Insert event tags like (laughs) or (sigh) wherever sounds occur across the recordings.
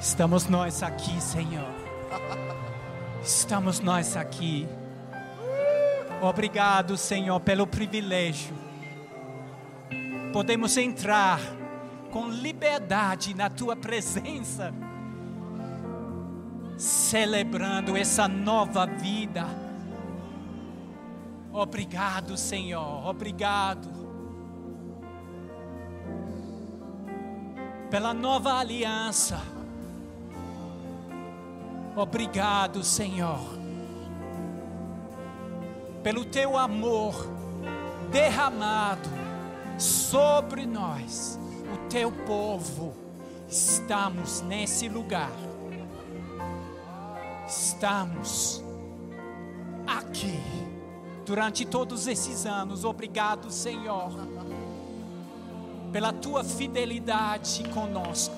Estamos nós aqui, Senhor. Estamos nós aqui. Obrigado, Senhor, pelo privilégio. Podemos entrar com liberdade na tua presença, celebrando essa nova vida. Obrigado, Senhor. Obrigado. Pela nova aliança. Obrigado, Senhor, pelo teu amor derramado sobre nós, o teu povo. Estamos nesse lugar, estamos aqui durante todos esses anos. Obrigado, Senhor, pela tua fidelidade conosco.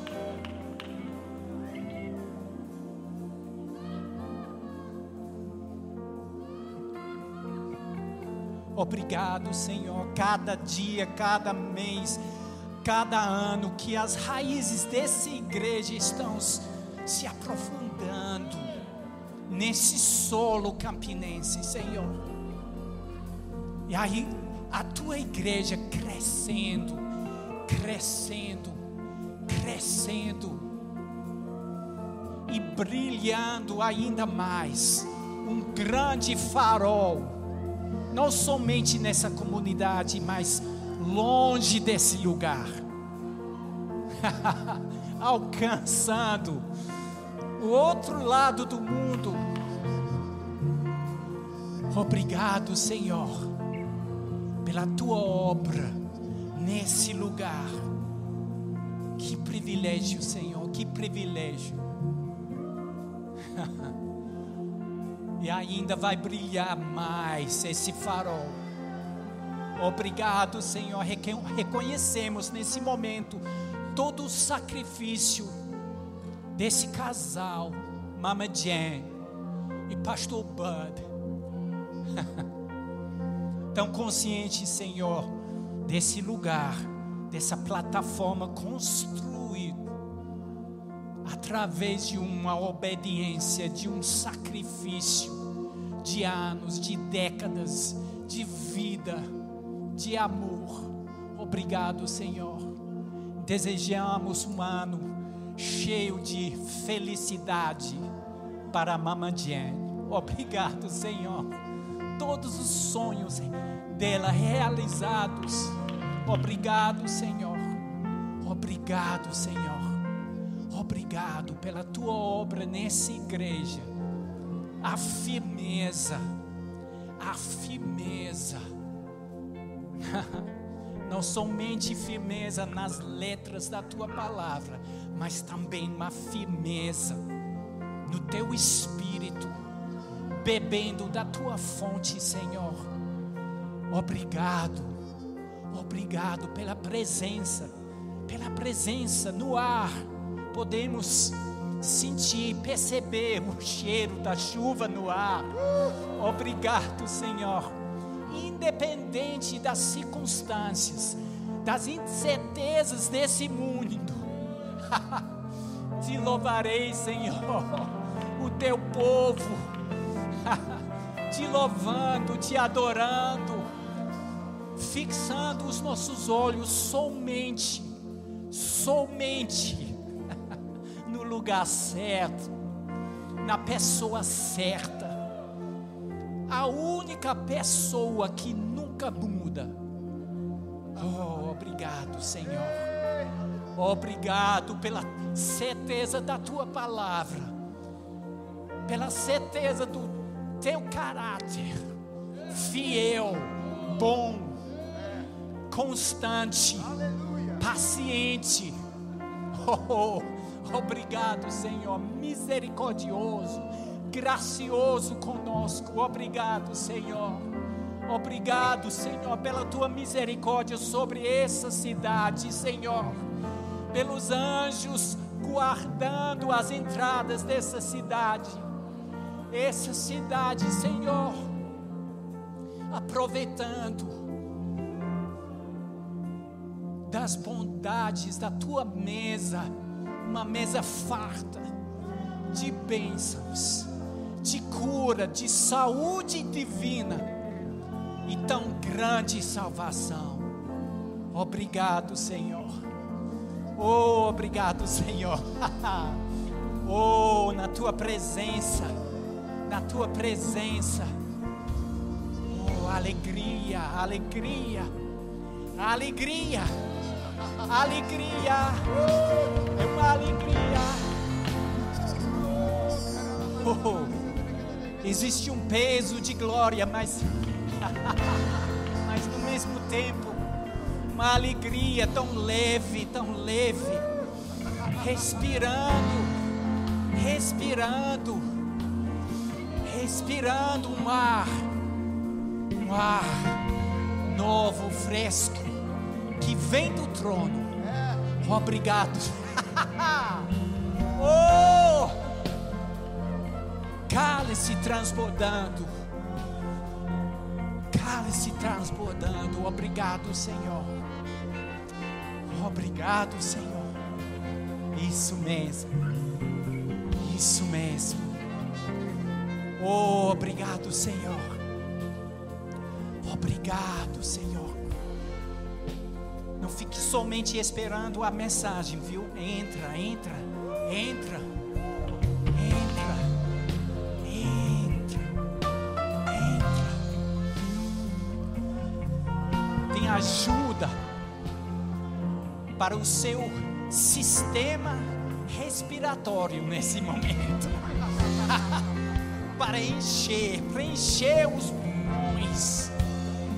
Obrigado, Senhor, cada dia, cada mês, cada ano que as raízes dessa igreja estão se aprofundando nesse solo campinense, Senhor. E aí a tua igreja crescendo, crescendo, crescendo e brilhando ainda mais, um grande farol não somente nessa comunidade, mas longe desse lugar, (laughs) alcançando o outro lado do mundo. Obrigado, Senhor, pela tua obra nesse lugar. Que privilégio, Senhor, que privilégio. (laughs) e ainda vai brilhar mais esse farol. Obrigado, Senhor. Reconhecemos nesse momento todo o sacrifício desse casal, Mama Jen e Pastor Bud. (laughs) Tão consciente, Senhor, desse lugar, dessa plataforma construída através de uma obediência, de um sacrifício, de anos, de décadas, de vida, de amor. Obrigado, Senhor. Desejamos um ano cheio de felicidade para a Mama Jen. Obrigado, Senhor. Todos os sonhos dela realizados. Obrigado, Senhor. Obrigado, Senhor. Obrigado pela tua obra nessa igreja. A firmeza, a firmeza. (laughs) Não somente firmeza nas letras da tua palavra, mas também uma firmeza no teu espírito, bebendo da tua fonte, Senhor. Obrigado, obrigado pela presença, pela presença no ar podemos sentir, perceber o cheiro da chuva no ar. Obrigado, Senhor. Independente das circunstâncias, das incertezas desse mundo, (laughs) te louvarei, Senhor, o teu povo, (laughs) te louvando, te adorando, fixando os nossos olhos somente, somente (laughs) lugar certo, na pessoa certa. A única pessoa que nunca muda. Oh, obrigado, Senhor. Obrigado pela certeza da tua palavra, pela certeza do teu caráter, fiel, bom, constante, paciente. (laughs) Oh, oh Obrigado, Senhor, misericordioso, gracioso conosco. Obrigado, Senhor. Obrigado, Senhor, pela tua misericórdia sobre essa cidade, Senhor. Pelos anjos guardando as entradas dessa cidade. Essa cidade, Senhor, aproveitando das bondades da tua mesa uma mesa farta de bênçãos, de cura, de saúde divina e tão grande salvação. Obrigado, Senhor. Oh, obrigado, Senhor. (laughs) oh, na tua presença, na tua presença. Oh, alegria, alegria, alegria, alegria. É uma alegria. Oh, existe um peso de glória, mas, (laughs) mas no mesmo tempo uma alegria tão leve, tão leve, respirando, respirando, respirando um ar, um ar novo, fresco, que vem do trono. Obrigado. (laughs) oh! Cálice transbordando. Cálice transbordando. Obrigado, Senhor. Obrigado, Senhor. Isso mesmo. Isso mesmo. Oh, obrigado, Senhor. Obrigado, Senhor. Fique somente esperando a mensagem, viu? Entra, entra, entra. Entra. Entra. Entra. Tem ajuda para o seu sistema respiratório nesse momento. (laughs) para encher, preencher os pulmões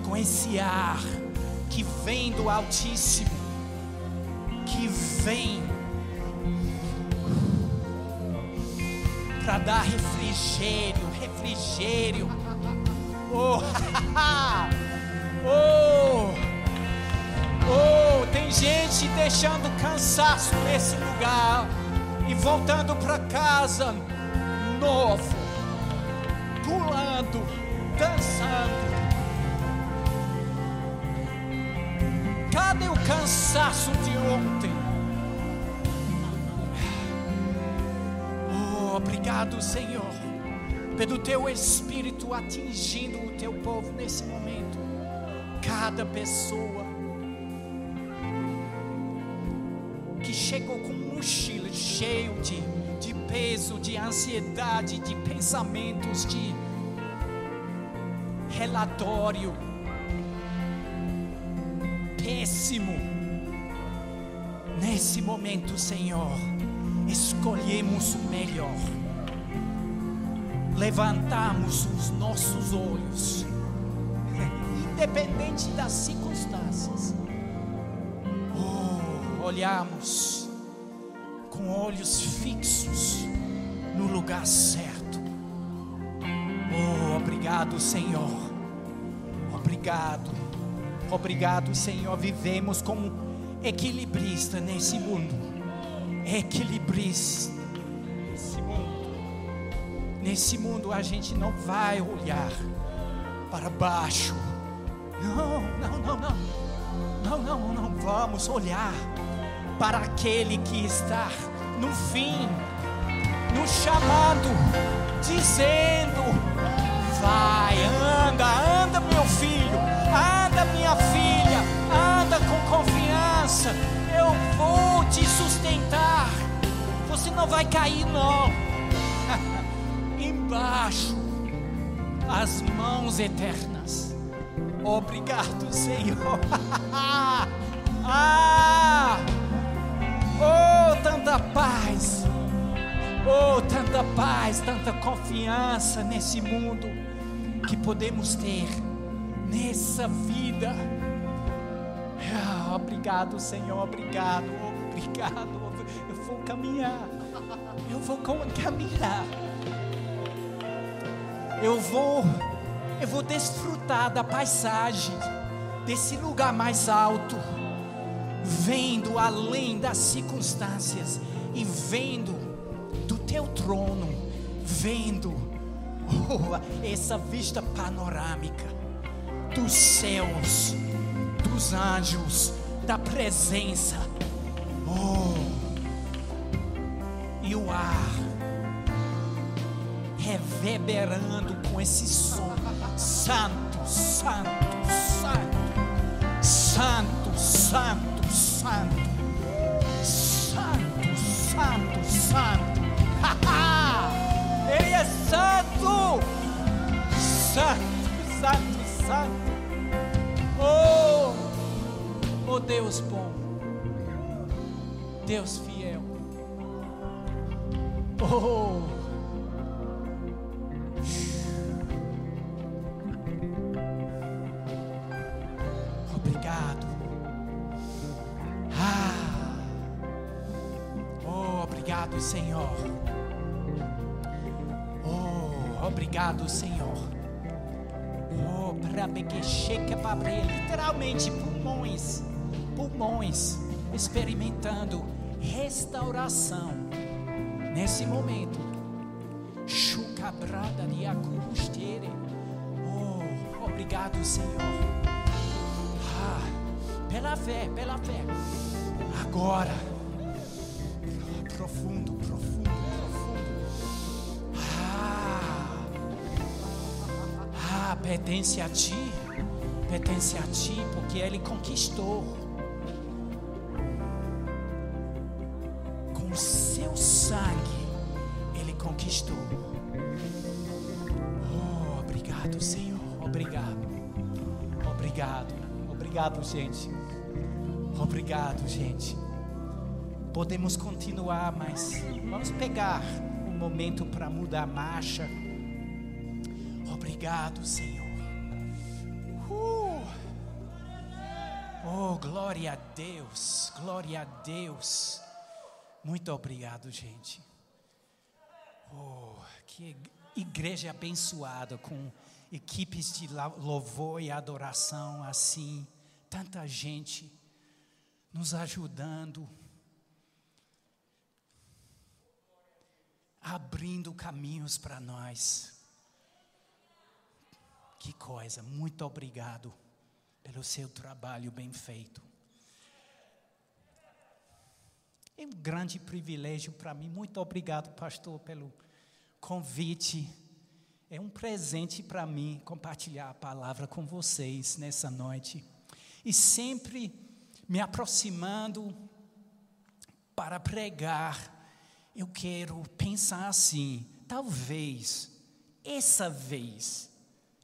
com esse ar que vem do Altíssimo, que vem para dar refrigério, refrigério. Oh, (laughs) oh. Oh, tem gente deixando cansaço nesse lugar e voltando para casa novo, pulando, dançando. Cansaço de ontem? Oh, obrigado, Senhor, pelo teu Espírito atingindo o teu povo nesse momento. Cada pessoa que chegou com um mochila cheio de, de peso, de ansiedade, de pensamentos, de relatório péssimo. Nesse momento, Senhor, escolhemos o melhor. Levantamos os nossos olhos, independente das circunstâncias olhamos com olhos fixos no lugar certo. Oh, obrigado, Senhor. Obrigado. Obrigado, Senhor. Vivemos como equilibrista nesse mundo. Equilibrista nesse mundo. Nesse mundo a gente não vai olhar para baixo. Não, não, não, não. Não, não, não vamos olhar para aquele que está no fim, no chamado, dizendo: Vai, anda, confiança, eu vou te sustentar. Você não vai cair, não. (laughs) Embaixo, as mãos eternas. Obrigado, Senhor. (laughs) ah! Oh, tanta paz. Oh, tanta paz, tanta confiança nesse mundo que podemos ter nessa vida. Obrigado, Senhor, obrigado, obrigado. Eu vou caminhar. Eu vou caminhar. Eu vou eu vou desfrutar da paisagem desse lugar mais alto vendo além das circunstâncias e vendo do teu trono, vendo oh, essa vista panorâmica dos céus, dos anjos, da presença. Oh. E o ar reverberando com esse som. Santo, santo, santo. Santo, santo, santo. Santo, santo, santo. (laughs) Ele é santo. Santo, santo, santo oh Deus bom, Deus fiel. Oh. Obrigado. Ah. Oh, obrigado, Senhor. Oh, obrigado, Senhor. Oh, babre, literalmente pulmões, pulmões, experimentando restauração nesse momento. Chucabrada de acustere. Oh, obrigado, Senhor. Ah, pela fé, pela fé. Agora, profundo, profundo, profundo. Ah, ah, pertence a ti, pertence a ti, porque Ele conquistou. Seu sangue, Ele conquistou. Oh, obrigado, Senhor, obrigado, obrigado, obrigado, gente, obrigado, gente. Podemos continuar, mas vamos pegar um momento para mudar a marcha. Obrigado, Senhor. Uh. Oh, glória a Deus, glória a Deus. Muito obrigado, gente. Oh, que igreja abençoada com equipes de louvor e adoração assim, tanta gente nos ajudando, abrindo caminhos para nós. Que coisa, muito obrigado pelo seu trabalho bem feito. É um grande privilégio para mim. Muito obrigado, pastor, pelo convite. É um presente para mim compartilhar a palavra com vocês nessa noite. E sempre me aproximando para pregar, eu quero pensar assim: talvez essa vez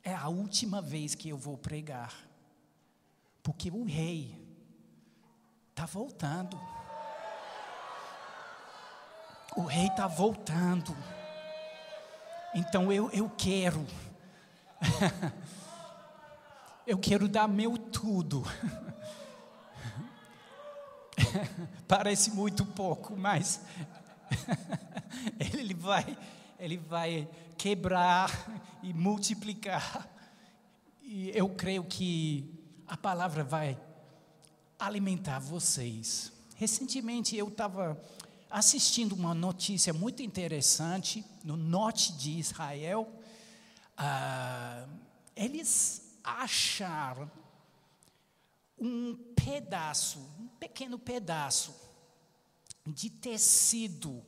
é a última vez que eu vou pregar, porque o rei está voltando. O rei está voltando. Então eu, eu quero. (laughs) eu quero dar meu tudo. (laughs) Parece muito pouco, mas (laughs) ele vai, ele vai quebrar e multiplicar. E eu creio que a palavra vai alimentar vocês. Recentemente eu estava assistindo uma notícia muito interessante no norte de Israel. Ah, eles acharam um pedaço, um pequeno pedaço de tecido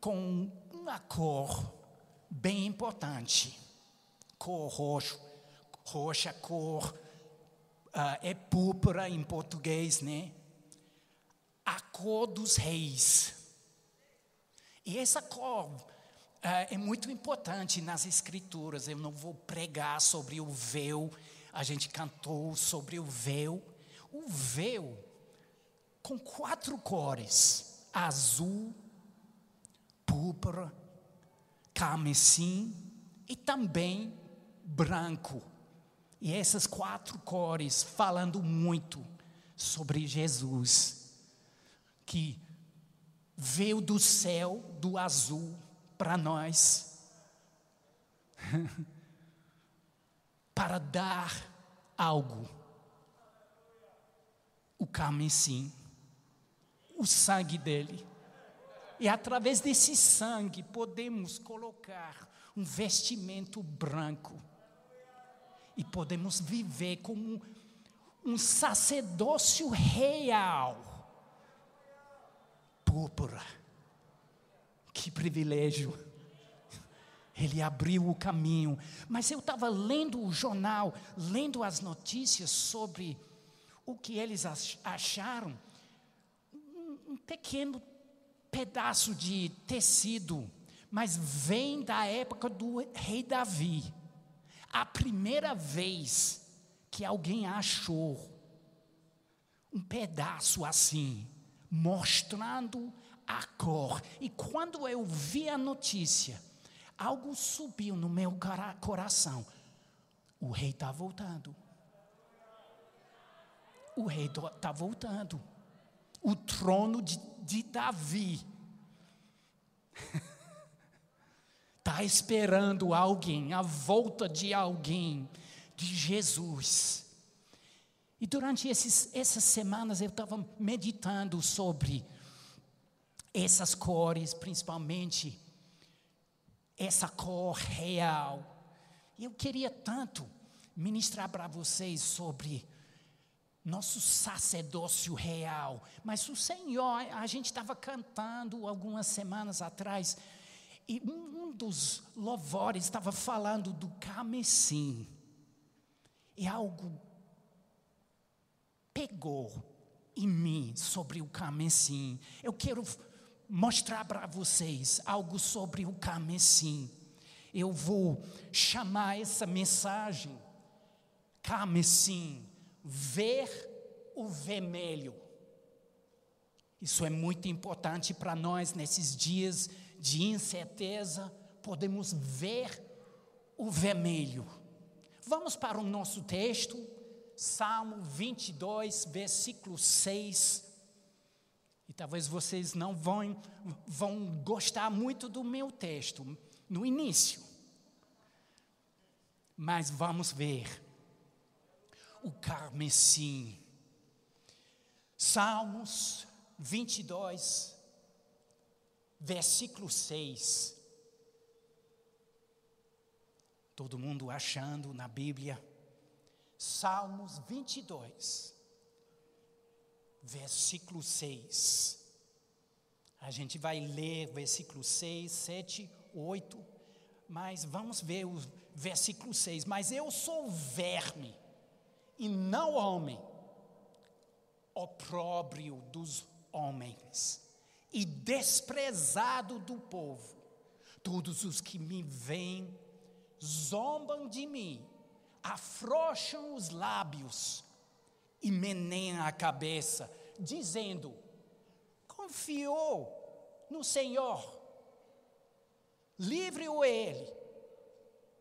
com uma cor bem importante, cor roxo, roxa cor ah, é púrpura em português, né? A cor dos reis. E essa cor ah, é muito importante nas escrituras. Eu não vou pregar sobre o véu. A gente cantou sobre o véu. O véu com quatro cores: azul, púrpura, carmesim e também branco. E essas quatro cores falando muito sobre Jesus, que veio do céu, do azul, para nós, (laughs) para dar algo. O carmesim, o sangue dele. E através desse sangue podemos colocar um vestimento branco e podemos viver como um sacerdócio real. Púrpura. Que privilégio. Ele abriu o caminho. Mas eu estava lendo o jornal, lendo as notícias sobre o que eles acharam. Um, um pequeno pedaço de tecido, mas vem da época do rei Davi. A primeira vez que alguém achou um pedaço assim, mostrando a cor. E quando eu vi a notícia, algo subiu no meu coração. O rei está voltando. O rei está voltando. O trono de, de Davi está (laughs) esperando alguém, a volta de alguém, de Jesus. E durante esses, essas semanas eu estava meditando sobre essas cores, principalmente essa cor real. Eu queria tanto ministrar para vocês sobre nosso sacerdócio real. Mas o Senhor, a gente estava cantando algumas semanas atrás, e um dos louvores estava falando do carmesim. E algo pegou em mim sobre o carmesim. Eu quero mostrar para vocês algo sobre o carmesim. Eu vou chamar essa mensagem carmesim, ver o vermelho. Isso é muito importante para nós nesses dias de incerteza, podemos ver o vermelho. Vamos para o nosso texto, Salmo 22, versículo 6. E talvez vocês não vão, vão gostar muito do meu texto no início. Mas vamos ver. O carmesim. Salmos 22, versículo 6. Todo mundo achando na Bíblia. Salmos 22, versículo 6. A gente vai ler versículo 6, 7, 8, mas vamos ver o versículo 6. Mas eu sou verme e não homem, opróbrio dos homens e desprezado do povo. Todos os que me veem zombam de mim afrouxam os lábios e meneiam a cabeça, dizendo: confiou no Senhor, livre-o Ele,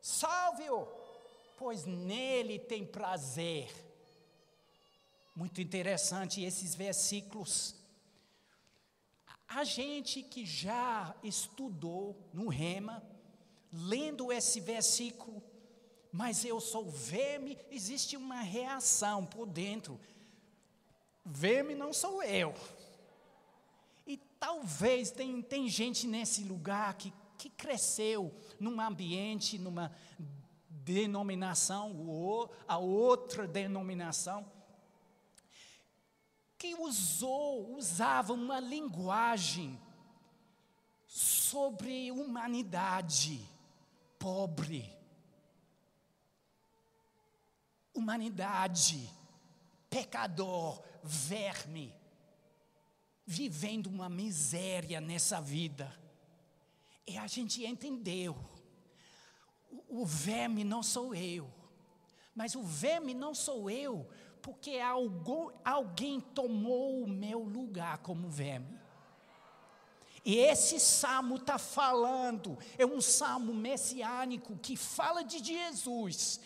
salve-o, pois nele tem prazer. Muito interessante esses versículos. A gente que já estudou no Rema, lendo esse versículo, mas eu sou verme, existe uma reação por dentro. Verme não sou eu. E talvez tem, tem gente nesse lugar que, que cresceu num ambiente, numa denominação, ou a outra denominação, que usou, usava uma linguagem sobre humanidade pobre humanidade, pecador, verme, vivendo uma miséria nessa vida. E a gente entendeu. O, verme não sou eu, mas o verme não sou eu, porque alguém tomou o meu lugar como verme. E esse salmo está falando, é um salmo messiânico que fala de Jesus,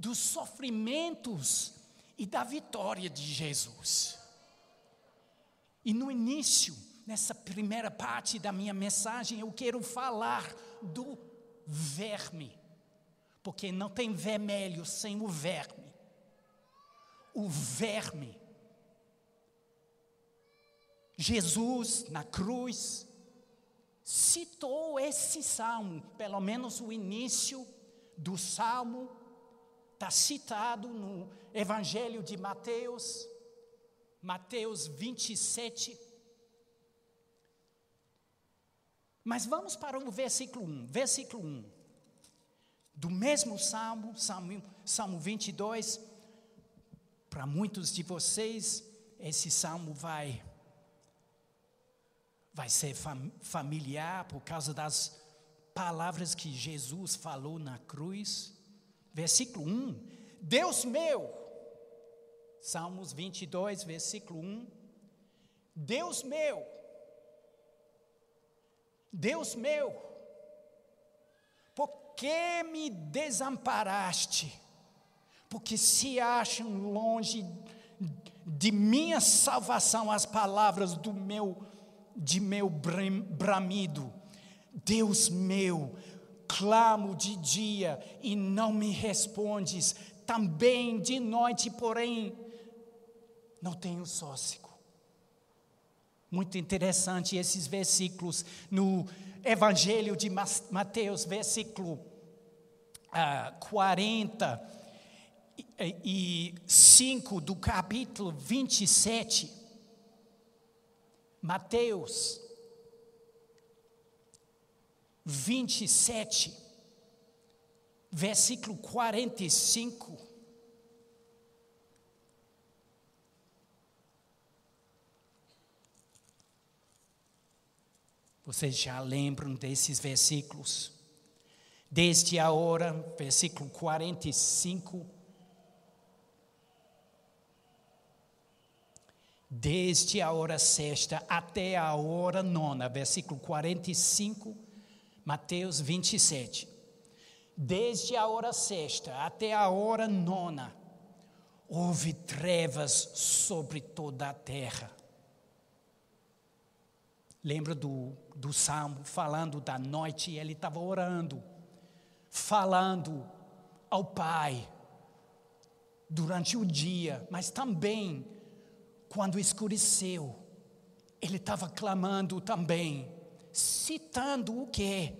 dos sofrimentos e da vitória de Jesus. E no início, nessa primeira parte da minha mensagem, eu quero falar do verme, porque não tem vermelho sem o verme. O verme. Jesus, na cruz, citou esse salmo, pelo menos o início do salmo está citado no Evangelho de Mateus, Mateus 27. Mas vamos para o versículo 1. Versículo 1. Do mesmo salmo, salmo, salmo 22. Para muitos de vocês, esse salmo vai vai ser fam familiar por causa das palavras que Jesus falou na cruz. Versículo 1: Deus meu, Salmos 22, versículo 1: Deus meu, Deus meu, por que me desamparaste? Porque se acham longe de minha salvação as palavras do meu de meu bramido. Deus meu, clamo de dia e não me respondes, também de noite, porém não tenho sócico. Muito interessante esses versículos no Evangelho de Mateus, versículo ah, 45 do capítulo 27. Mateus 27, versículo 45. Vocês já lembram desses versículos? Desde a hora, versículo 45 desde a hora sexta até a hora nona, versículo 45, Mateus 27. Desde a hora sexta até a hora nona, houve trevas sobre toda a terra. Lembra do, do salmo falando da noite, ele estava orando, falando ao Pai durante o dia, mas também quando escureceu, ele estava clamando também, citando o quê?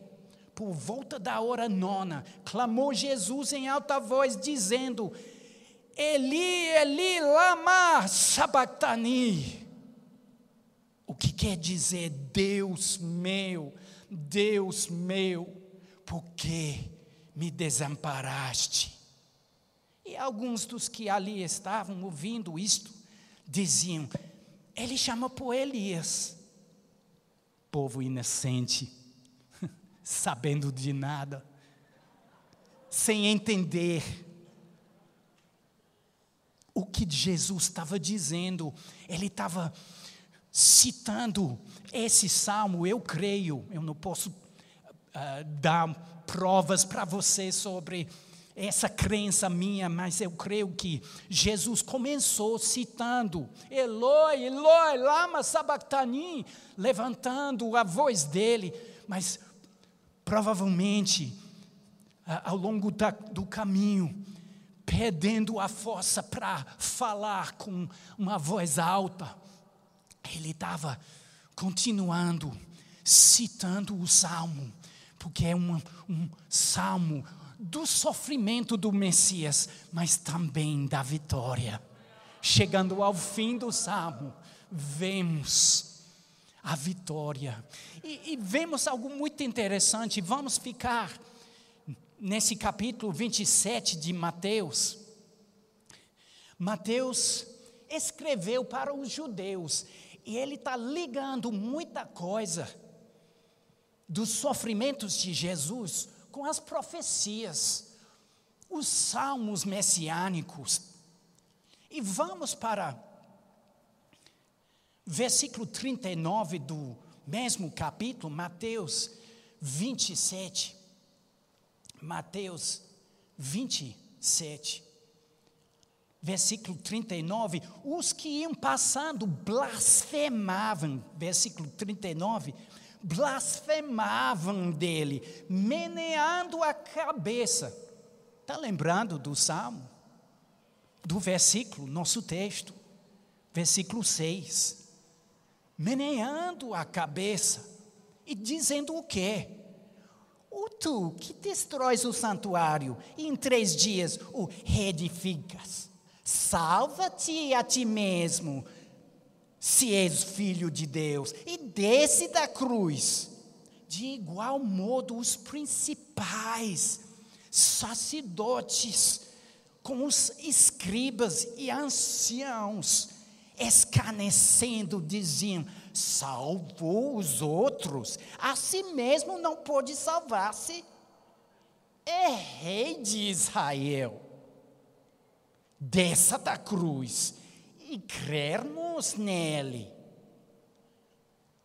Por volta da hora nona, clamou Jesus em alta voz, dizendo: Eli, Eli, lama sabachthani. O que quer dizer, Deus meu, Deus meu, por que me desamparaste? E alguns dos que ali estavam ouvindo isto, diziam: ele chama por Elias. Povo inocente, (laughs) sabendo de nada, sem entender o que Jesus estava dizendo. Ele estava citando esse salmo, eu creio, eu não posso uh, dar provas para você sobre essa crença minha, mas eu creio que Jesus começou citando Eloi, Eloi, lama sabachthani, levantando a voz dele, mas provavelmente ao longo da, do caminho, perdendo a força para falar com uma voz alta, ele estava continuando citando o salmo, porque é um, um salmo do sofrimento do Messias, mas também da vitória. Chegando ao fim do salmo, vemos a vitória. E, e vemos algo muito interessante. Vamos ficar nesse capítulo 27 de Mateus. Mateus escreveu para os judeus e ele está ligando muita coisa dos sofrimentos de Jesus com as profecias, os salmos messiânicos. E vamos para versículo 39 do mesmo capítulo, Mateus 27. Mateus 27. Versículo 39, os que iam passando blasfemavam, versículo 39, blasfemavam dele, meneando a cabeça. Está lembrando do salmo? Do versículo, nosso texto, versículo 6. Meneando a cabeça e dizendo o quê? O tu que destróis o santuário e em três dias o reedificas, salva-te a ti mesmo se és filho de Deus, e desce da cruz. de igual modo os principais sacerdotes, com os escribas e anciãos, escarnecendo, diziam: salvou os outros, a si mesmo não pôde salvar-se. É rei de Israel. Desça da cruz e crermos nele.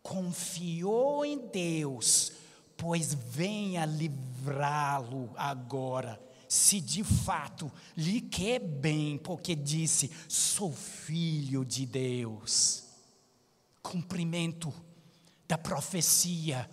Confiou em Deus, pois venha livrá-lo agora, se de fato lhe quer bem, porque disse: sou filho de Deus. Cumprimento da profecia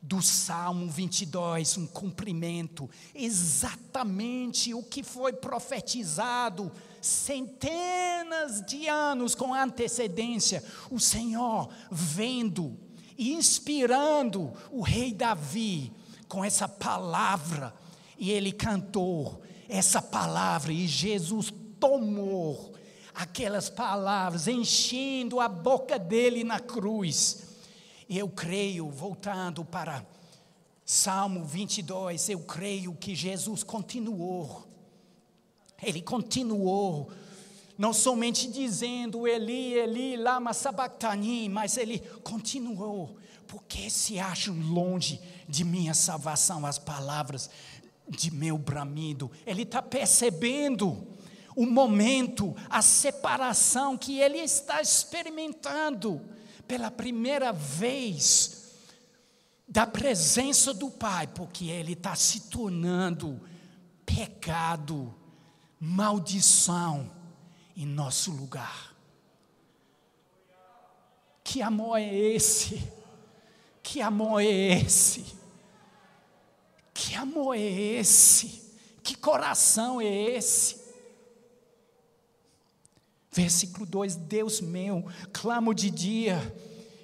do Salmo 22, um cumprimento, exatamente o que foi profetizado centenas de anos com antecedência. O Senhor vendo e inspirando o rei Davi com essa palavra, e ele cantou essa palavra, e Jesus tomou aquelas palavras, enchendo a boca dele na cruz eu creio, voltando para Salmo 22, eu creio que Jesus continuou. Ele continuou, não somente dizendo Eli, Eli, lama sabachthani, mas ele continuou. Porque se acham longe de minha salvação as palavras de meu bramido? Ele está percebendo o momento, a separação que ele está experimentando pela primeira vez da presença do Pai, porque ele está se tornando pecado, maldição em nosso lugar. Que amor é esse? Que amor é esse? Que amor é esse? Que coração é esse? Versículo 2: Deus meu, clamo de dia,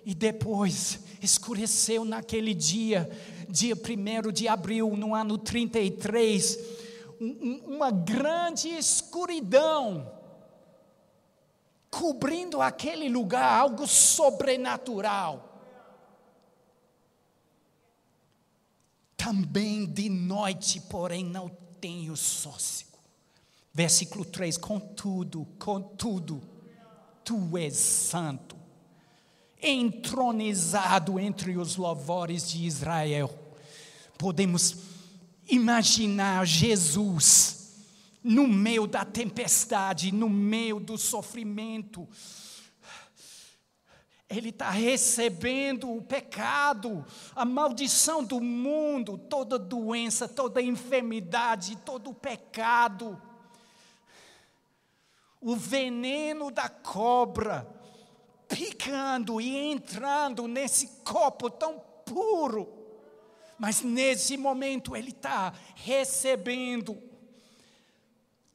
e depois escureceu naquele dia, dia 1 de abril, no ano 33, um, uma grande escuridão, cobrindo aquele lugar, algo sobrenatural. Também de noite, porém, não tenho sócio Versículo 3: Contudo, contudo, tu és santo, entronizado entre os louvores de Israel. Podemos imaginar Jesus no meio da tempestade, no meio do sofrimento. Ele está recebendo o pecado, a maldição do mundo, toda doença, toda enfermidade, todo pecado o veneno da cobra picando e entrando nesse copo tão puro. Mas nesse momento ele está recebendo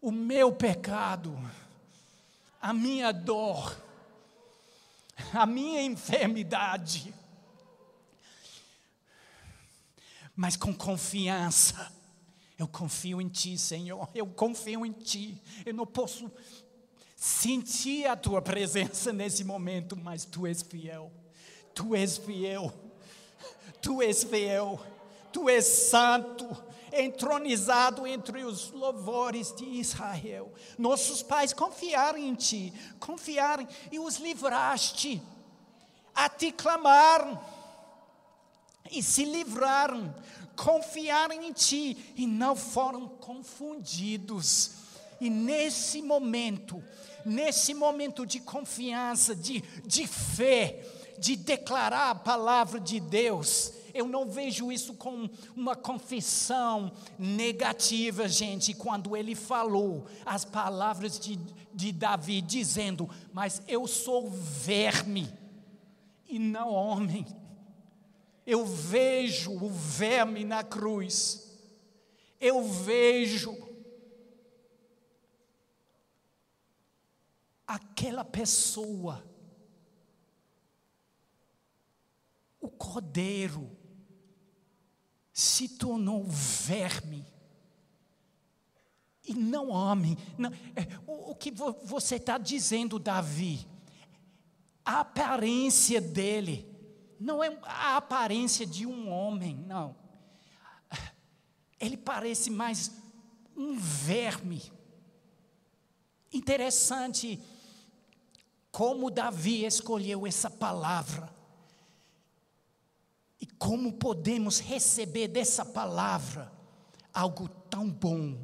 o meu pecado, a minha dor, a minha enfermidade. Mas com confiança, eu confio em Ti, Senhor, eu confio em Ti. Eu não posso sentir a tua presença nesse momento, mas tu és fiel. Tu és fiel. Tu és fiel. Tu és santo, entronizado entre os louvores de Israel. Nossos pais confiaram em ti, confiaram e os livraste. A ti clamaram e se livraram, confiaram em ti e não foram confundidos. E nesse momento, nesse momento de confiança, de, de fé, de declarar a palavra de Deus, eu não vejo isso como uma confissão negativa, gente, quando ele falou as palavras de, de Davi, dizendo: Mas eu sou verme e não homem. Eu vejo o verme na cruz, eu vejo aquela pessoa, o cordeiro, se tornou verme e não homem. Não, é, o, o, que vo, você está dizendo, Davi? A aparência dele não é a aparência de um homem, não. Ele parece mais um verme. Interessante como Davi escolheu essa palavra. E como podemos receber dessa palavra algo tão bom,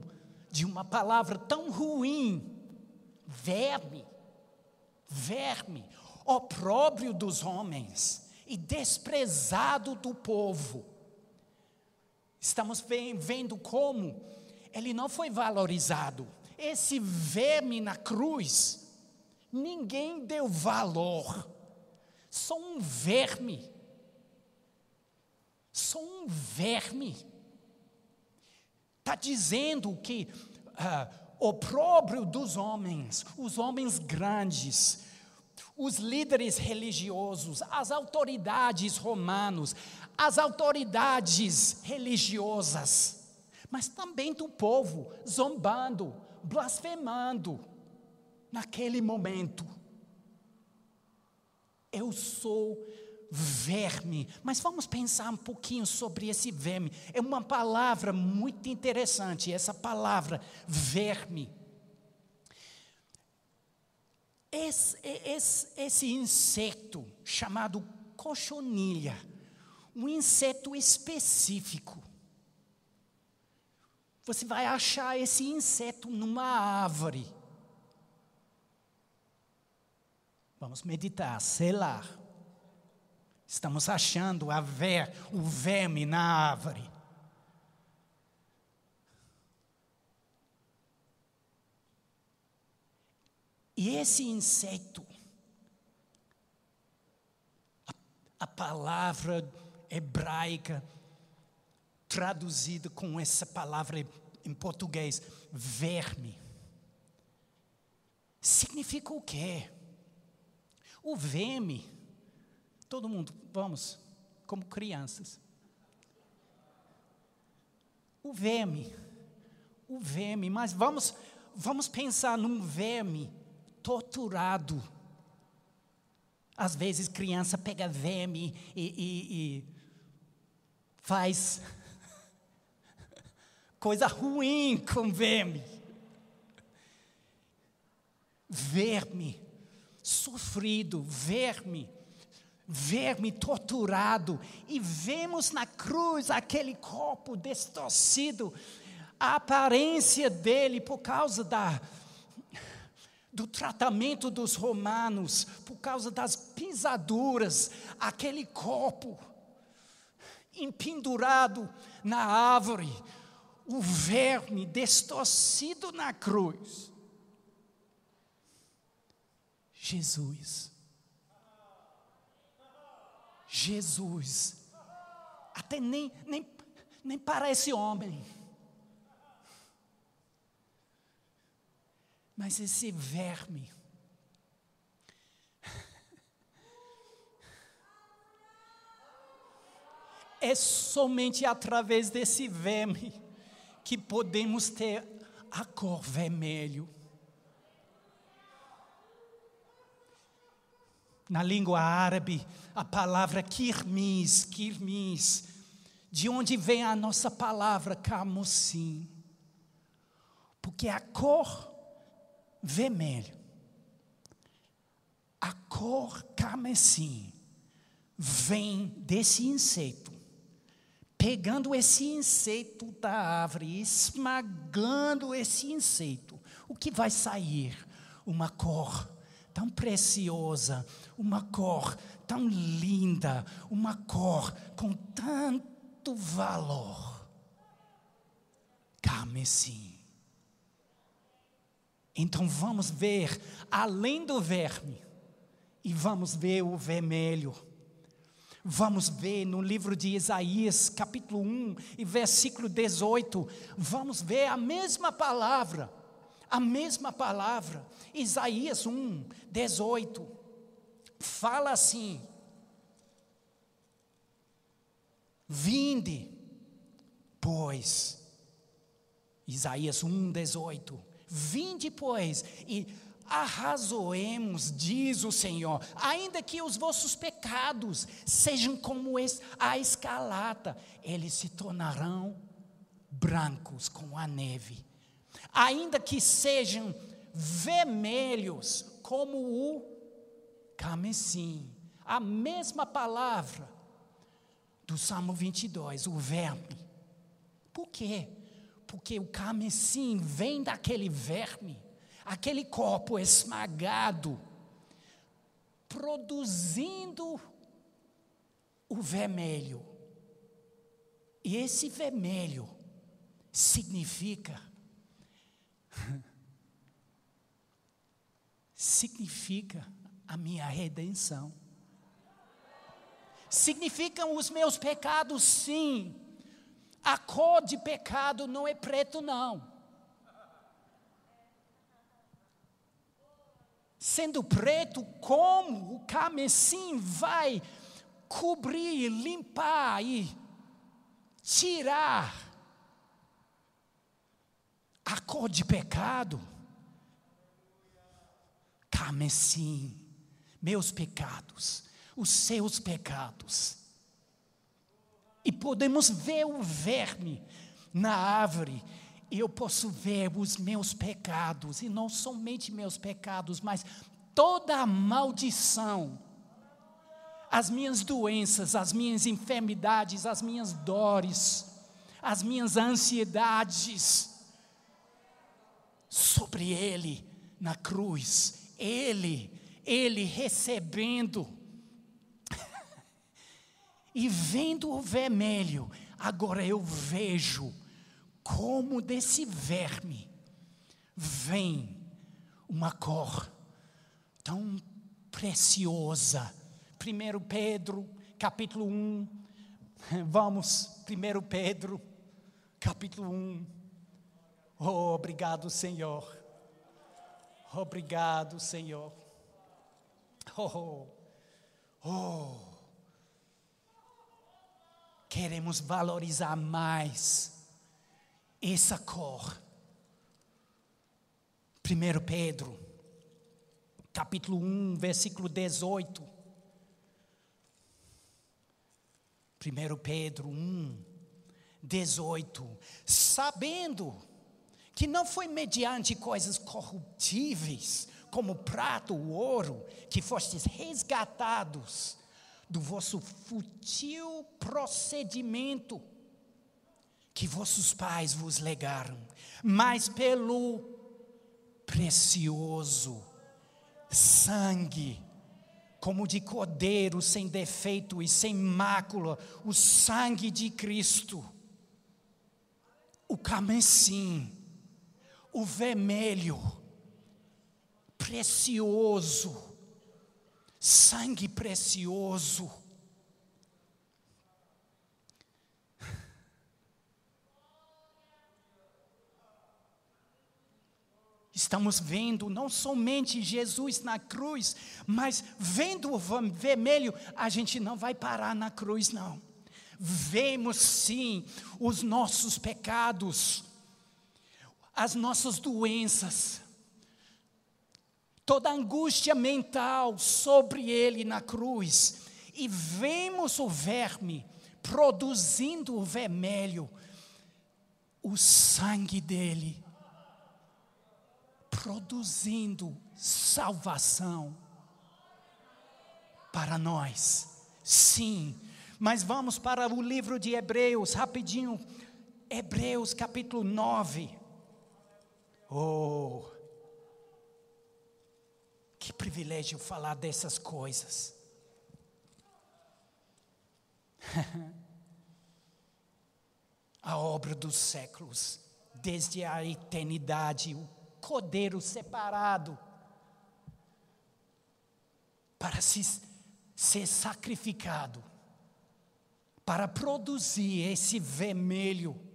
de uma palavra tão ruim, verme, verme, opróbrio dos homens e desprezado do povo. Estamos vendo como ele não foi valorizado. Esse verme na cruz, ninguém deu valor. Só um verme. Só um verme. Está dizendo que ah, o próprio dos homens, os homens grandes, os líderes religiosos, as autoridades romanos, as autoridades religiosas, mas também do povo, zombando, blasfemando, naquele momento. Eu sou verme. Mas vamos pensar um pouquinho sobre esse verme. É uma palavra muito interessante, essa palavra verme. Esse, esse, esse inseto chamado cochonilha, um inseto específico. Você vai achar esse inseto numa árvore. Vamos meditar, selar. Estamos achando a ver, o verme na árvore. E esse inseto, a, a palavra hebraica traduzida com essa palavra em português, verme, significa o quê? O verme Todo mundo, vamos, como crianças. O verme, o verme, mas vamos, vamos pensar num verme torturado. Às vezes criança pega verme e, e, e faz (laughs) coisa ruim com verme. Verme, sofrido, verme verme torturado, e vemos na cruz aquele corpo distorcido, a aparência dele por causa da, do tratamento dos romanos, por causa das pisaduras, aquele corpo empendurado na árvore, o verme distorcido na cruz. Jesus Jesus. Até nem, nem, nem parece homem. Mas esse verme, é somente através desse verme que podemos ter a cor vermelho. Na língua árabe, a palavra kirmis, kirmis, de onde vem a nossa palavra camocim. Porque a cor vermelho, a cor carmesim, vem desse inseto, pegando esse inseto da árvore, esmagando esse inseto, o que vai sair? Uma cor tão preciosa, uma cor tão linda, uma cor com tanto valor. Carmesim. Então vamos ver além do verme e vamos ver o vermelho. Vamos ver no livro de Isaías, capítulo 1 e versículo 18, vamos ver a mesma palavra, a mesma palavra, Isaías 1, 18 fala assim: Vinde, pois, Isaías 1,18: Vinde, pois, e arrazoemos, diz o Senhor, ainda que os vossos pecados sejam como a escalata, eles se tornarão brancos como a neve. Ainda que sejam vermelhos como o carmesim. A mesma palavra do Salmo 22, o verme. Por quê? Porque o carmesim vem daquele verme, aquele corpo esmagado, produzindo o vermelho. E esse vermelho significa (laughs) significa a minha redenção. Significam os meus pecados, sim. A cor de pecado não é preto, não. Sendo preto, como o carmesim vai cobrir, limpar e tirar a cor de pecado? Carmesim, meus pecados, os seus pecados. E podemos ver o verme na árvore, eu posso ver os meus pecados, e não somente meus pecados, mas toda a maldição, as minhas doenças, as minhas enfermidades, as minhas dores, as minhas ansiedades, sobre ele na cruz, ele, ele recebendo (laughs) e vendo o vermelho, agora eu vejo como desse verme vem uma cor tão preciosa. 1 Pedro, capítulo 1. (laughs) Vamos, 1 Pedro, capítulo 1. Oh, obrigado, Senhor. Obrigado, Senhor. Oh, oh. Queremos valorizar mais essa cor. 1 Pedro, capítulo 1, versículo 18. 1 Pedro 1, 18. Sabendo que não foi mediante coisas corruptíveis, como prato ou ouro, que fostes resgatados do vosso fútil procedimento que vossos pais vos legaram, mas pelo precioso sangue, como de cordeiro sem defeito e sem mácula, o sangue de Cristo, o carmesim o vermelho, precioso, sangue precioso. Estamos vendo não somente Jesus na cruz, mas vendo o vermelho, a gente não vai parar na cruz, não. Vemos sim os nossos pecados, as nossas doenças, toda a angústia mental sobre ele na cruz, e vemos o verme produzindo o vermelho, o sangue dele, produzindo salvação para nós. Sim, mas vamos para o livro de Hebreus, rapidinho. Hebreus capítulo 9. Oh, que privilégio falar dessas coisas. (laughs) a obra dos séculos, desde a eternidade, o cordeiro separado para se, ser sacrificado, para produzir esse vermelho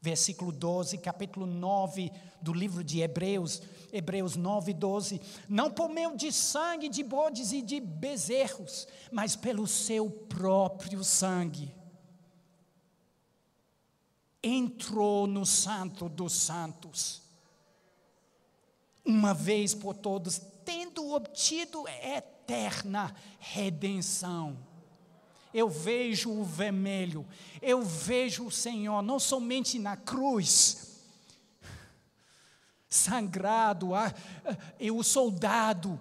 versículo 12, capítulo 9 do livro de Hebreus, Hebreus 9, 12. Não por meio de sangue de bodes e de bezerros, mas pelo seu próprio sangue. Entrou no Santo dos Santos uma vez por todas, tendo obtido eterna redenção. Eu vejo o vermelho, eu vejo o Senhor, não somente na cruz, (laughs) sangrado, e o soldado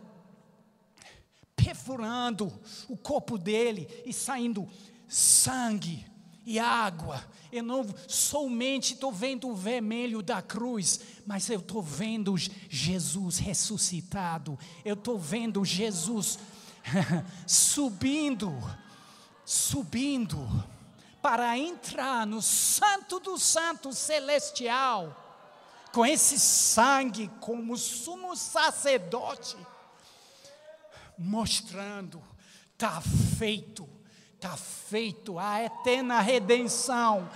perfurando o corpo dele e saindo sangue e água. Eu não somente estou vendo o vermelho da cruz, mas eu estou vendo Jesus ressuscitado. Eu estou vendo Jesus (laughs) subindo, subindo para entrar no Santo dos Santos Celestial, com esse sangue como sumo sacerdote, mostrando, está feito está feito, a eterna redenção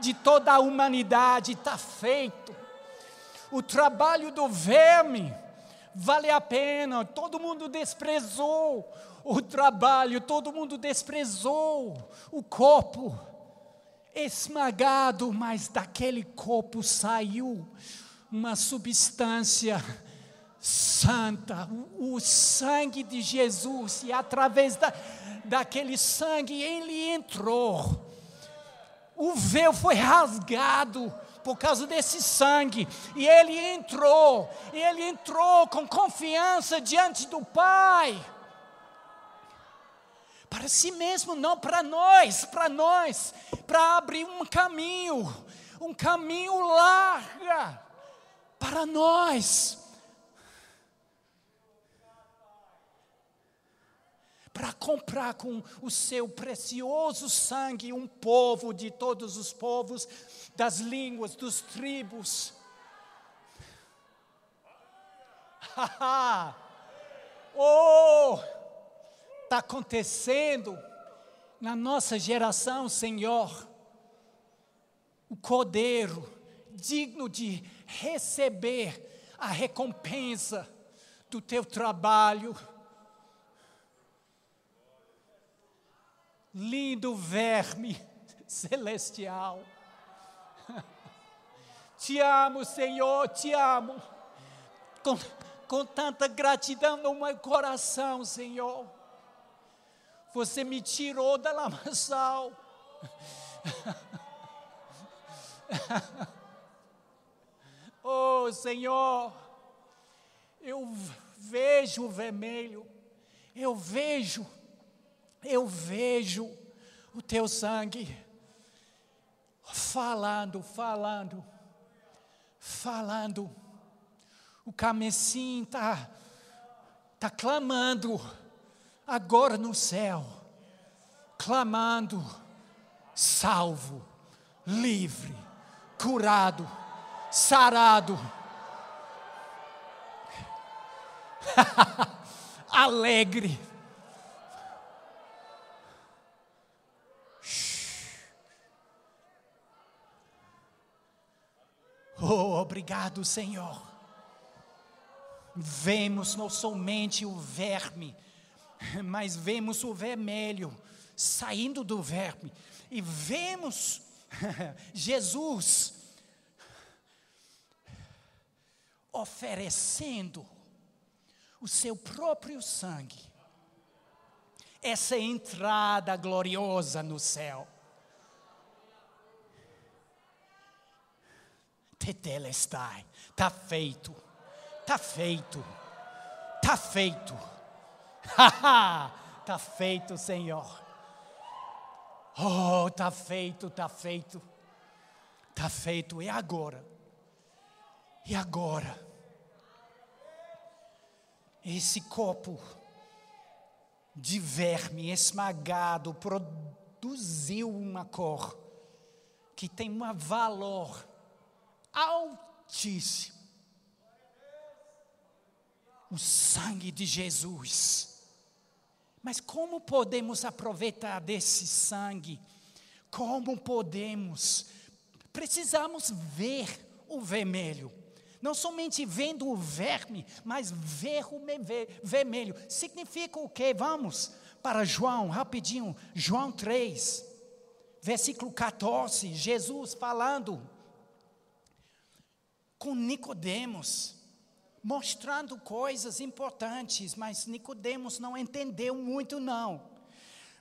de toda a humanidade está feito. O trabalho do verme vale a pena, todo mundo desprezou o trabalho, todo mundo desprezou o corpo esmagado, mas daquele corpo saiu uma substância santa, o, o sangue de Jesus, e através da, daquele sangue, ele entrou. O véu foi rasgado por causa desse sangue, e ele entrou, e ele entrou com confiança diante do Pai. Para si mesmo, não para nós, para nós, para abrir um caminho, um caminho largo para nós. Para comprar com o seu precioso sangue um povo de todos os povos, das línguas, dos tribos. (laughs) oh, está acontecendo na nossa geração, Senhor, o cordeiro digno de receber a recompensa do teu trabalho lindo verme (laughs) celestial. (laughs) Te amo, Senhor, te amo. Com, com tanta gratidão no meu coração, Senhor. Você me tirou da lamaçal. (laughs) oh, Senhor, eu vejo o vermelho, eu vejo eu vejo o teu sangue falando, falando, falando. O camecim está tá clamando agora no céu, clamando, salvo, livre, curado, sarado. (laughs) alegre Oh, obrigado, Senhor. Vemos não somente o verme, mas vemos o vermelho saindo do verme, e vemos (laughs) Jesus oferecendo o seu próprio sangue, essa entrada gloriosa no céu. tetelestai. Está feito. Está feito. Está feito. Está (laughs) feito, Senhor. Oh, está feito, está feito. Está feito. E agora? E agora? Esse copo de verme esmagado produziu uma cor que tem um valor Altíssimo. O sangue de Jesus. Mas como podemos aproveitar desse sangue? Como podemos? Precisamos ver o vermelho. Não somente vendo o verme, mas ver o vermelho. Significa o que? Vamos para João, rapidinho. João 3, versículo 14. Jesus falando com Nicodemos, mostrando coisas importantes, mas Nicodemos não entendeu muito não.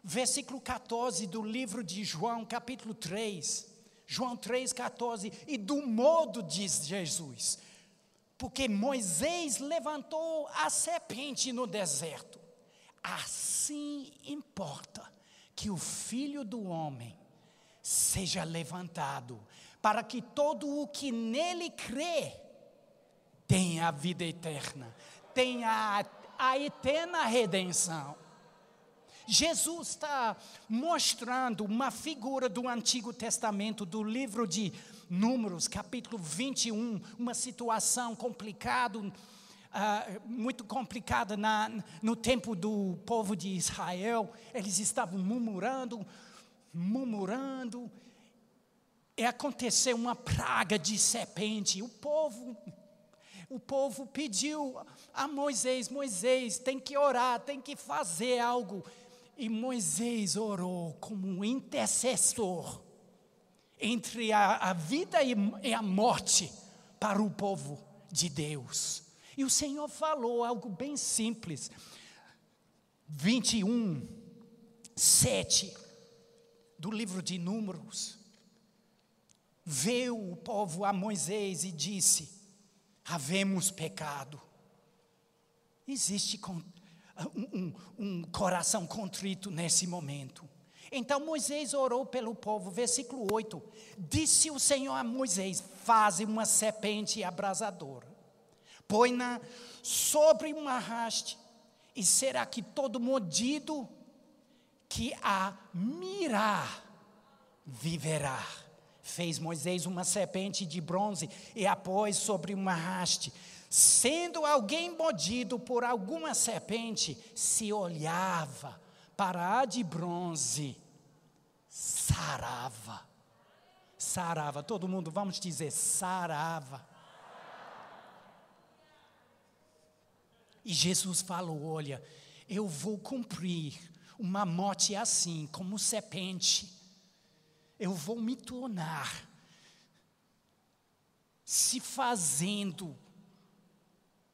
Versículo 14 do livro de João, capítulo 3. João 3,14, e do modo, diz Jesus, porque Moisés levantou a serpente no deserto, assim importa que o filho do homem seja levantado, para que todo o que nele crê tenha a vida eterna, tenha a, a eterna redenção. Jesus está mostrando uma figura do Antigo Testamento, do livro de Números, capítulo 21, uma situação complicada, uh, muito complicada na, no tempo do povo de Israel. Eles estavam murmurando, murmurando, e aconteceu uma praga de serpente. O povo o povo pediu a Moisés: Moisés, tem que orar, tem que fazer algo. E Moisés orou como um intercessor entre a, a vida e, e a morte para o povo de Deus. E o Senhor falou algo bem simples. 21, 7 do livro de Números. Veio o povo a Moisés e disse: Havemos pecado. Existe um, um, um coração contrito nesse momento. Então Moisés orou pelo povo, versículo 8: Disse o Senhor a Moisés: Faze uma serpente abrasadora, põe-na sobre uma haste, e será que todo mordido que a mirar viverá. Fez Moisés uma serpente de bronze e a pôs sobre uma haste Sendo alguém mordido por alguma serpente, se olhava para a de bronze, sarava. Sarava, todo mundo, vamos dizer, sarava. E Jesus falou: Olha, eu vou cumprir uma morte assim, como serpente. Eu vou me tornar se fazendo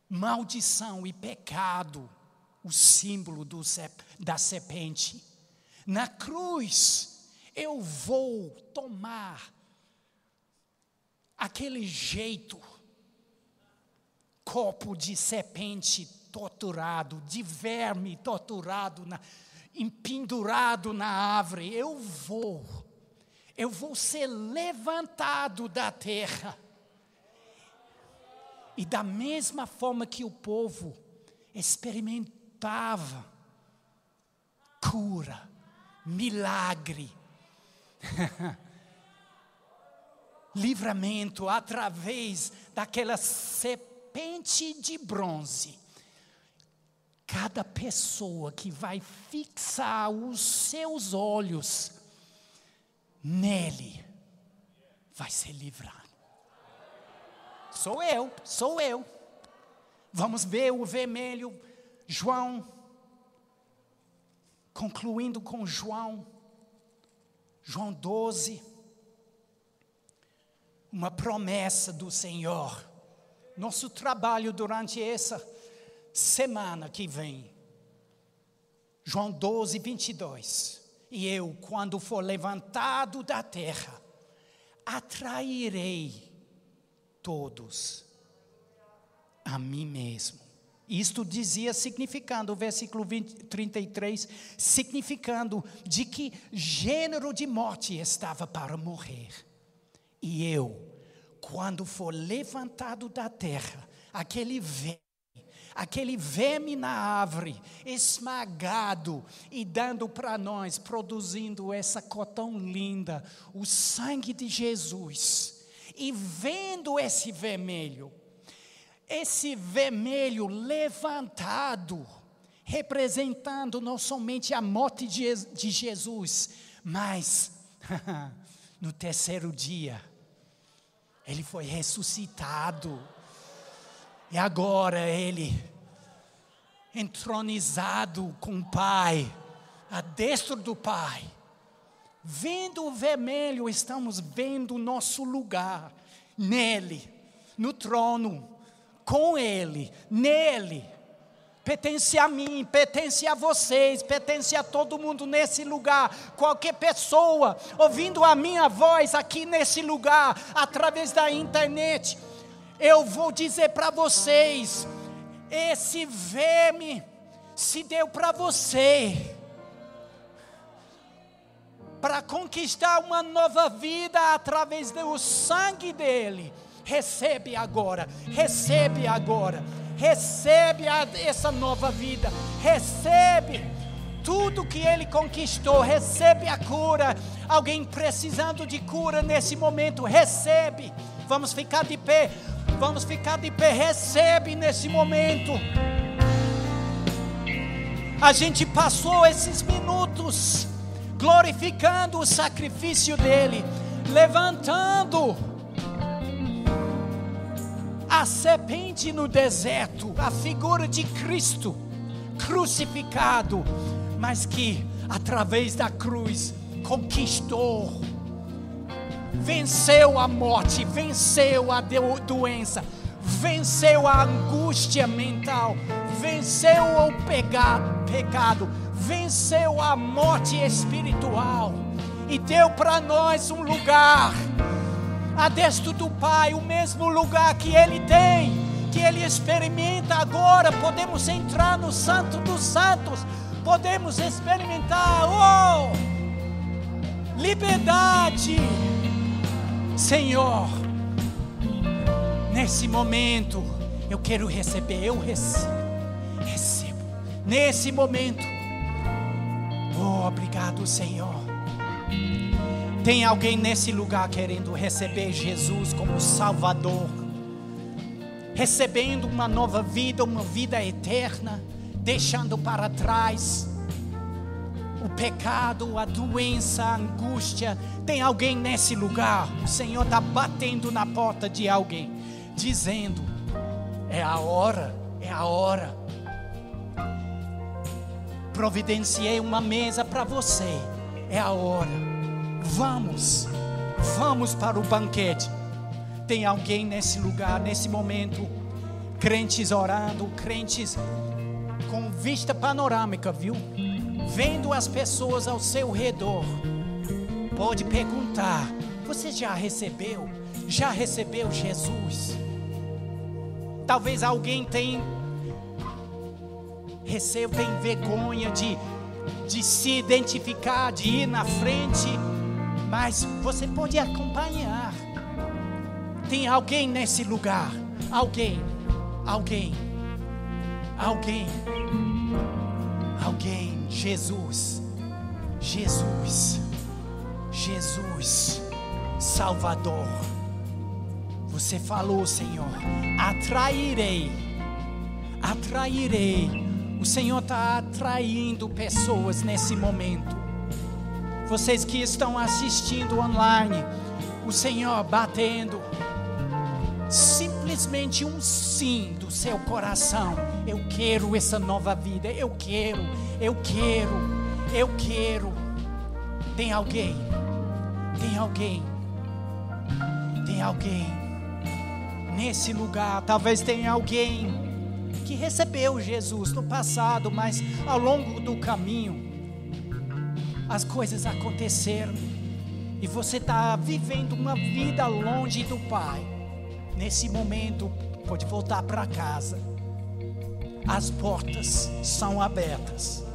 maldição e pecado, o símbolo do, da serpente. Na cruz, eu vou tomar aquele jeito, corpo de serpente torturado, de verme torturado, na, empendurado na árvore. Eu vou, eu vou ser levantado da terra e da mesma forma que o povo experimentava cura, milagre, (laughs) livramento através daquela serpente de bronze. Cada pessoa que vai fixar os seus olhos nele vai ser livrado. Sou eu, sou eu. Vamos ver o vermelho, João, concluindo com João, João 12, uma promessa do Senhor. Nosso trabalho durante essa semana que vem. João 12, 22. E eu, quando for levantado da terra, atrairei todos a mim mesmo. Isto dizia significando, o versículo 20, 33, significando de que gênero de morte estava para morrer. E eu, quando for levantado da terra, aquele verme, aquele verme na árvore, esmagado e dando para nós, produzindo essa cotão linda, o sangue de Jesus e vendo esse vermelho, esse vermelho levantado, representando não somente a morte de Jesus, mas (laughs) no terceiro dia, ele foi ressuscitado. E agora ele, entronizado com o Pai, a destra do Pai, Vendo o vermelho, estamos vendo o nosso lugar nele, no trono, com Ele, nele. Pertence a mim, pertence a vocês, pertence a todo mundo nesse lugar. Qualquer pessoa ouvindo a minha voz aqui nesse lugar, através da internet, eu vou dizer para vocês: esse verme se deu para você para conquistar uma nova vida através do sangue dele. Recebe agora, recebe agora, recebe a, essa nova vida, recebe tudo que ele conquistou, recebe a cura. Alguém precisando de cura nesse momento, recebe. Vamos ficar de pé, vamos ficar de pé, recebe nesse momento. A gente passou esses minutos glorificando o sacrifício dele, levantando a serpente no deserto, a figura de Cristo crucificado, mas que através da cruz conquistou, venceu a morte, venceu a doença, venceu a angústia mental, venceu o pecado venceu a morte espiritual e deu para nós um lugar, a destra do Pai, o mesmo lugar que Ele tem, que Ele experimenta agora. Podemos entrar no Santo dos Santos, podemos experimentar, oh, liberdade, Senhor. Nesse momento, eu quero receber, eu recebo, recebo, nesse momento Oh, obrigado, Senhor. Tem alguém nesse lugar querendo receber Jesus como Salvador, recebendo uma nova vida, uma vida eterna, deixando para trás o pecado, a doença, a angústia. Tem alguém nesse lugar? O Senhor está batendo na porta de alguém, dizendo: é a hora, é a hora providenciei uma mesa para você. É a hora. Vamos, vamos para o banquete. Tem alguém nesse lugar, nesse momento, crentes orando, crentes com vista panorâmica, viu? Vendo as pessoas ao seu redor. Pode perguntar: você já recebeu? Já recebeu Jesus? Talvez alguém tenha receio, tem vergonha de, de se identificar, de ir na frente, mas você pode acompanhar. Tem alguém nesse lugar, alguém, alguém, alguém, alguém, Jesus, Jesus, Jesus, Salvador. Você falou, Senhor, atrairei, atrairei o Senhor está atraindo pessoas nesse momento. Vocês que estão assistindo online, o Senhor batendo simplesmente um sim do seu coração. Eu quero essa nova vida. Eu quero, eu quero, eu quero. Tem alguém? Tem alguém? Tem alguém nesse lugar? Talvez tenha alguém que recebeu Jesus no passado, mas ao longo do caminho, as coisas aconteceram e você está vivendo uma vida longe do Pai. Nesse momento, pode voltar para casa. As portas são abertas.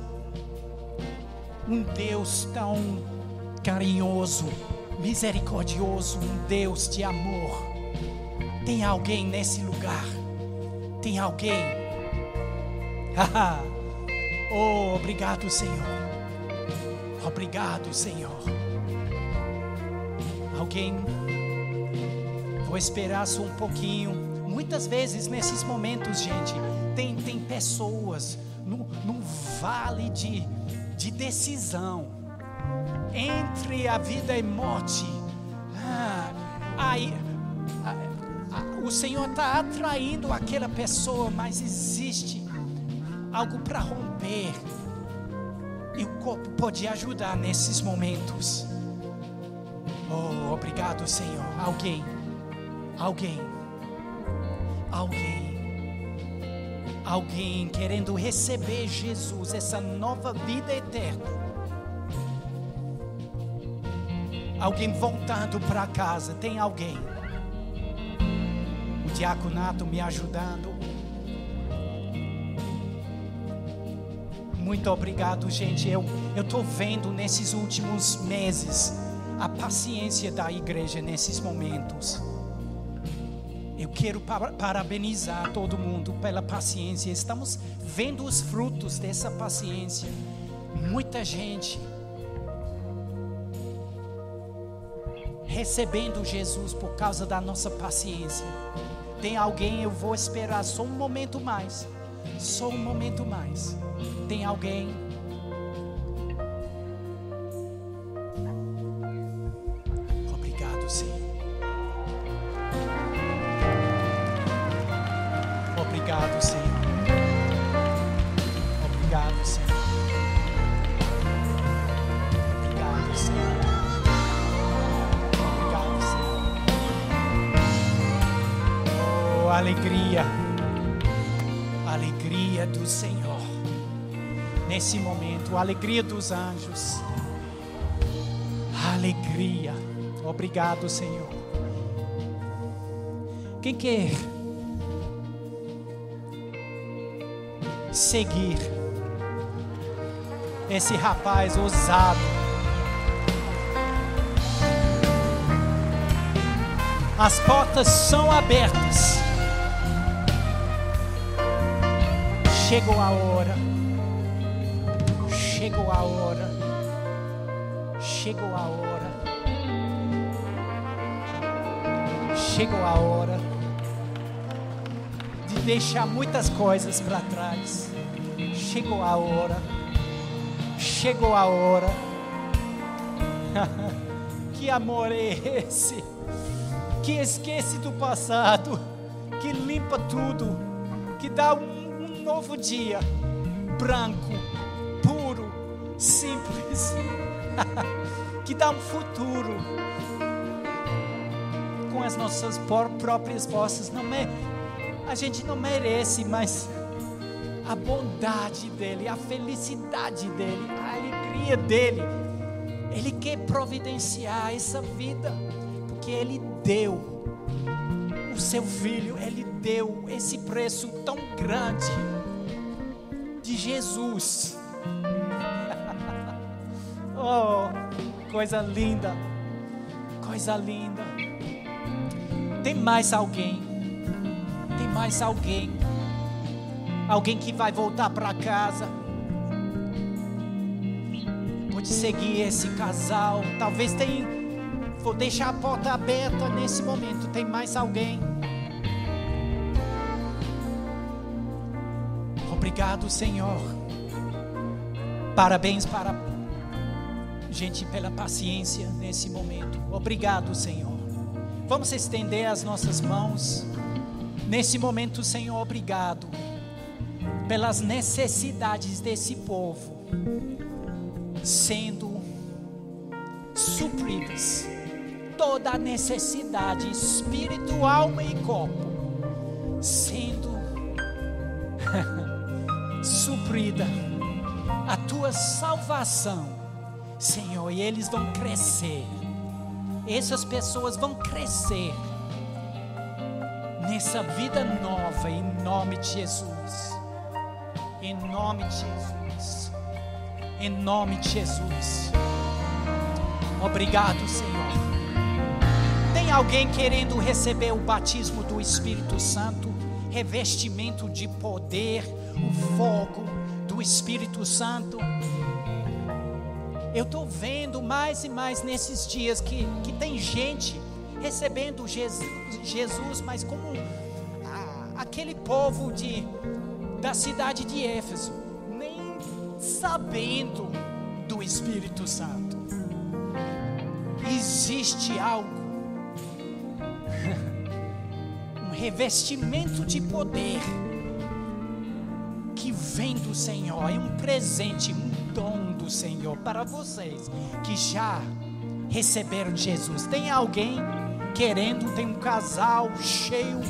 Um Deus tão carinhoso, misericordioso, um Deus de amor. Tem alguém nesse lugar? Tem alguém (laughs) oh, obrigado, Senhor. Obrigado, Senhor. Alguém, vou esperar só um pouquinho. Muitas vezes nesses momentos, gente, tem, tem pessoas no, no vale de, de decisão entre a vida e morte. Ah, aí, o Senhor está atraindo aquela pessoa, mas existe algo para romper. E o corpo pode ajudar nesses momentos. Oh, obrigado, Senhor. Alguém, alguém, alguém. Alguém querendo receber Jesus, essa nova vida eterna. Alguém voltando para casa, tem alguém. O diaconato me ajudando. Muito obrigado, gente. Eu eu vendo nesses últimos meses a paciência da igreja nesses momentos. Eu quero parabenizar todo mundo pela paciência. Estamos vendo os frutos dessa paciência. Muita gente recebendo Jesus por causa da nossa paciência. Tem alguém, eu vou esperar só um momento mais. Só um momento mais. Tem alguém alegria dos anjos, alegria, obrigado, Senhor. Quem quer seguir esse rapaz ousado? As portas são abertas. Chegou a hora. Chegou a hora. Chegou a hora de deixar muitas coisas para trás. Chegou a hora. Chegou a hora. (laughs) que amor é esse? Que esquece do passado, que limpa tudo, que dá um novo dia, branco, puro, simples, (laughs) que dá um futuro com as nossas próprias forças. Não me, a gente não merece, mas a bondade dele, a felicidade dele, a alegria dele, ele quer providenciar essa vida, porque ele deu o seu filho, ele deu esse preço tão grande de Jesus. (laughs) oh, coisa linda, coisa linda. Tem mais alguém, tem mais alguém, alguém que vai voltar para casa. Pode seguir esse casal, talvez tenha. Vou deixar a porta aberta nesse momento. Tem mais alguém? Obrigado, Senhor. Parabéns para gente pela paciência nesse momento. Obrigado, Senhor. Vamos estender as nossas mãos. Nesse momento, Senhor, obrigado pelas necessidades desse povo sendo supridas. Toda a necessidade, espírito, alma e corpo, sendo (laughs) suprida a tua salvação, Senhor, e eles vão crescer. Essas pessoas vão crescer nessa vida nova, em nome de Jesus. Em nome de Jesus. Em nome de Jesus. Obrigado, Senhor. Tem alguém querendo receber o batismo do Espírito Santo, revestimento de poder? o fogo do Espírito Santo. Eu estou vendo mais e mais nesses dias que, que tem gente recebendo Jesus, Jesus mas como a, aquele povo de, da cidade de Éfeso, nem sabendo do Espírito Santo. Existe algo, (laughs) um revestimento de poder vem do Senhor, é um presente, um do Senhor para vocês que já receberam Jesus. Tem alguém querendo, tem um casal cheio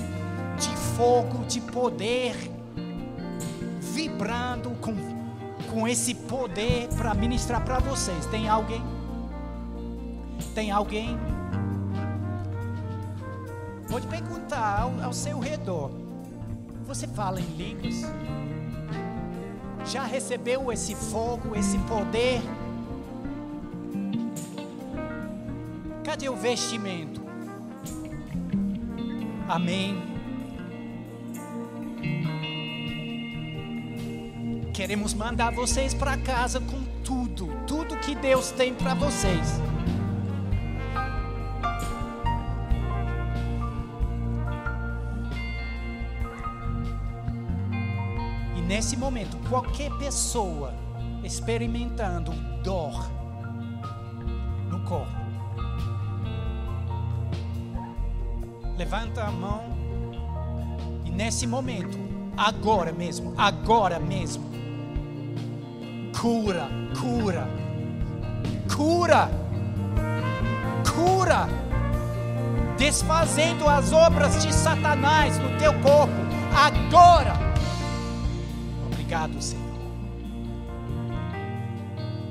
de fogo, de poder, vibrando com, com esse poder para ministrar para vocês. Tem alguém? Tem alguém? Pode perguntar ao, ao seu redor. Você fala em línguas? Já recebeu esse fogo, esse poder? Cadê o vestimento? Amém. Queremos mandar vocês para casa com tudo, tudo que Deus tem para vocês. Nesse momento, qualquer pessoa experimentando dor no corpo, levanta a mão e nesse momento, agora mesmo, agora mesmo, cura, cura, cura, cura, desfazendo as obras de Satanás no teu corpo, agora. Obrigado, Senhor.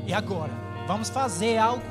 E agora, vamos fazer algo